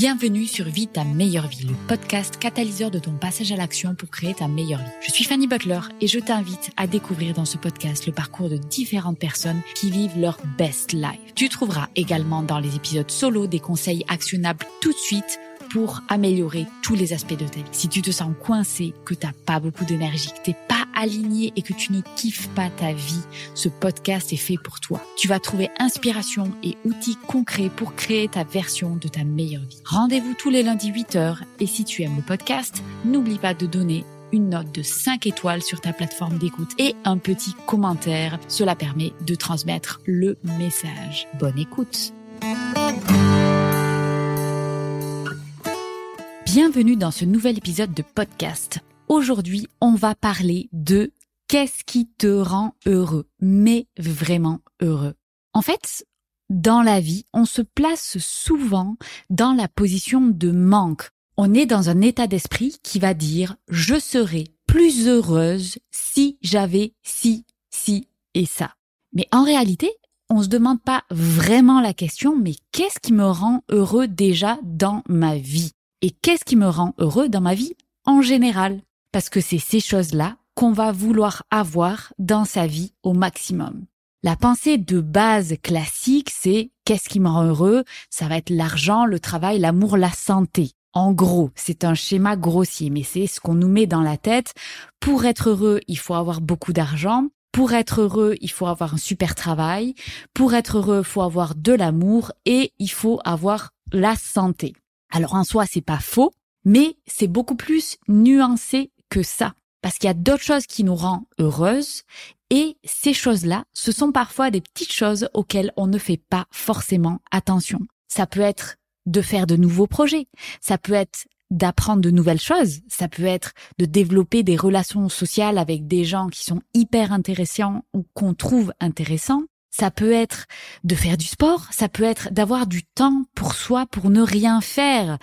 Bienvenue sur Vie ta meilleure vie, le podcast catalyseur de ton passage à l'action pour créer ta meilleure vie. Je suis Fanny Butler et je t'invite à découvrir dans ce podcast le parcours de différentes personnes qui vivent leur best life. Tu trouveras également dans les épisodes solo des conseils actionnables tout de suite pour améliorer tous les aspects de ta vie. Si tu te sens coincé, que t'as pas beaucoup d'énergie, que t'es pas aligné et que tu ne kiffes pas ta vie, ce podcast est fait pour toi. Tu vas trouver inspiration et outils concrets pour créer ta version de ta meilleure vie. Rendez-vous tous les lundis 8h et si tu aimes le podcast, n'oublie pas de donner une note de 5 étoiles sur ta plateforme d'écoute et un petit commentaire. Cela permet de transmettre le message. Bonne écoute. Bienvenue dans ce nouvel épisode de podcast. Aujourd'hui, on va parler de qu'est-ce qui te rend heureux, mais vraiment heureux. En fait, dans la vie, on se place souvent dans la position de manque. On est dans un état d'esprit qui va dire je serais plus heureuse si j'avais ci, ci et ça. Mais en réalité, on se demande pas vraiment la question, mais qu'est-ce qui me rend heureux déjà dans ma vie? et qu'est-ce qui me rend heureux dans ma vie en général? Parce que c'est ces choses-là qu'on va vouloir avoir dans sa vie au maximum. La pensée de base classique, c'est qu'est-ce qui me rend heureux? Ça va être l'argent, le travail, l'amour, la santé. En gros, c'est un schéma grossier, mais c'est ce qu'on nous met dans la tête. Pour être heureux, il faut avoir beaucoup d'argent. Pour être heureux, il faut avoir un super travail. Pour être heureux, il faut avoir de l'amour et il faut avoir la santé. Alors en soi, c'est pas faux, mais c'est beaucoup plus nuancé que ça. Parce qu'il y a d'autres choses qui nous rendent heureuses et ces choses-là, ce sont parfois des petites choses auxquelles on ne fait pas forcément attention. Ça peut être de faire de nouveaux projets, ça peut être d'apprendre de nouvelles choses, ça peut être de développer des relations sociales avec des gens qui sont hyper intéressants ou qu'on trouve intéressants, ça peut être de faire du sport, ça peut être d'avoir du temps pour soi pour ne rien faire.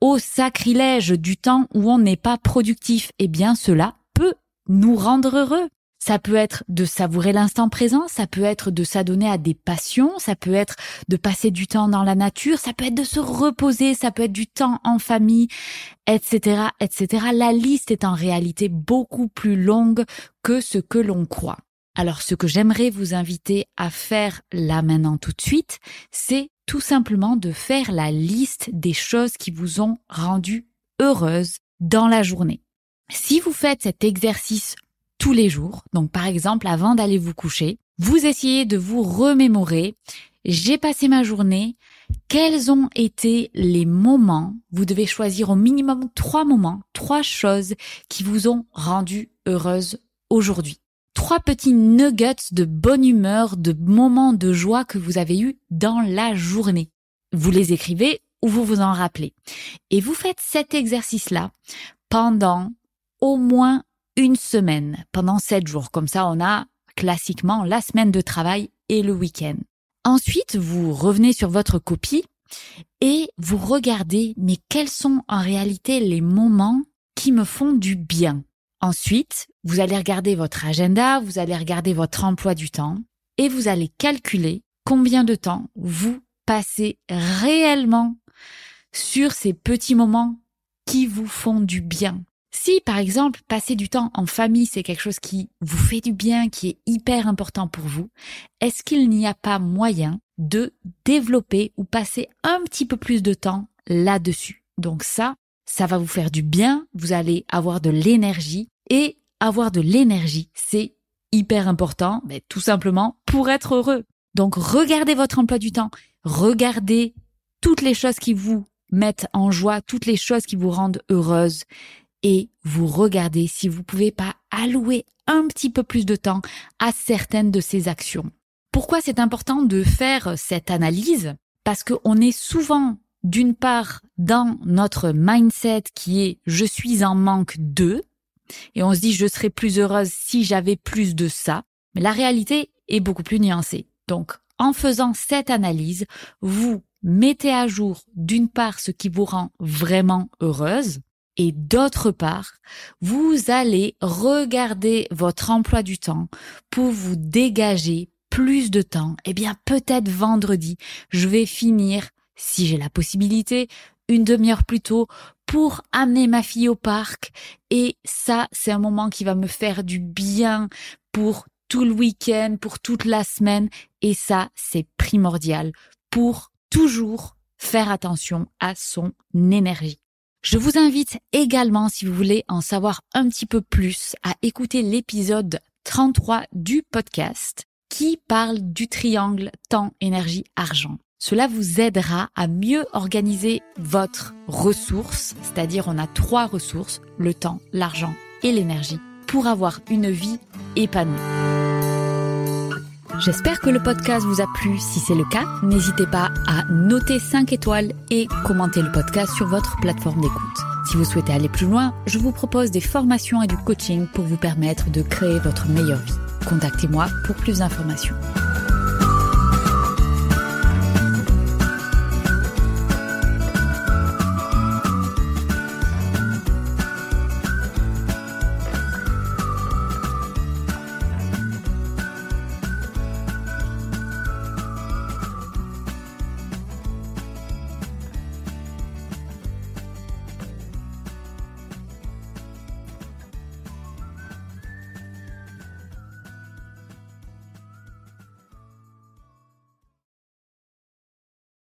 Au sacrilège du temps où on n'est pas productif, eh bien cela peut nous rendre heureux. Ça peut être de savourer l'instant présent, ça peut être de s'adonner à des passions, ça peut être de passer du temps dans la nature, ça peut être de se reposer, ça peut être du temps en famille, etc., etc. La liste est en réalité beaucoup plus longue que ce que l'on croit. Alors ce que j'aimerais vous inviter à faire là maintenant tout de suite, c'est tout simplement de faire la liste des choses qui vous ont rendu heureuse dans la journée. Si vous faites cet exercice tous les jours, donc par exemple avant d'aller vous coucher, vous essayez de vous remémorer, j'ai passé ma journée, quels ont été les moments, vous devez choisir au minimum trois moments, trois choses qui vous ont rendu heureuse aujourd'hui trois petits nuggets de bonne humeur, de moments de joie que vous avez eus dans la journée. Vous les écrivez ou vous vous en rappelez. Et vous faites cet exercice-là pendant au moins une semaine, pendant sept jours. Comme ça, on a classiquement la semaine de travail et le week-end. Ensuite, vous revenez sur votre copie et vous regardez, mais quels sont en réalité les moments qui me font du bien? Ensuite, vous allez regarder votre agenda, vous allez regarder votre emploi du temps et vous allez calculer combien de temps vous passez réellement sur ces petits moments qui vous font du bien. Si par exemple passer du temps en famille c'est quelque chose qui vous fait du bien, qui est hyper important pour vous, est-ce qu'il n'y a pas moyen de développer ou passer un petit peu plus de temps là-dessus? Donc ça, ça va vous faire du bien, vous allez avoir de l'énergie et avoir de l'énergie, c'est hyper important, mais tout simplement pour être heureux. Donc regardez votre emploi du temps, regardez toutes les choses qui vous mettent en joie, toutes les choses qui vous rendent heureuse et vous regardez si vous pouvez pas allouer un petit peu plus de temps à certaines de ces actions. Pourquoi c'est important de faire cette analyse? Parce qu'on est souvent d'une part dans notre mindset qui est je suis en manque de et on se dit je serais plus heureuse si j'avais plus de ça. Mais la réalité est beaucoup plus nuancée. Donc en faisant cette analyse, vous mettez à jour d'une part ce qui vous rend vraiment heureuse et d'autre part, vous allez regarder votre emploi du temps pour vous dégager plus de temps. Eh bien, peut-être vendredi, je vais finir, si j'ai la possibilité, une demi-heure plus tôt pour amener ma fille au parc. Et ça, c'est un moment qui va me faire du bien pour tout le week-end, pour toute la semaine. Et ça, c'est primordial pour toujours faire attention à son énergie. Je vous invite également, si vous voulez en savoir un petit peu plus, à écouter l'épisode 33 du podcast qui parle du triangle temps, énergie, argent. Cela vous aidera à mieux organiser votre ressource, c'est-à-dire on a trois ressources, le temps, l'argent et l'énergie, pour avoir une vie épanouie. J'espère que le podcast vous a plu. Si c'est le cas, n'hésitez pas à noter 5 étoiles et commenter le podcast sur votre plateforme d'écoute. Si vous souhaitez aller plus loin, je vous propose des formations et du coaching pour vous permettre de créer votre meilleure vie. Contactez-moi pour plus d'informations.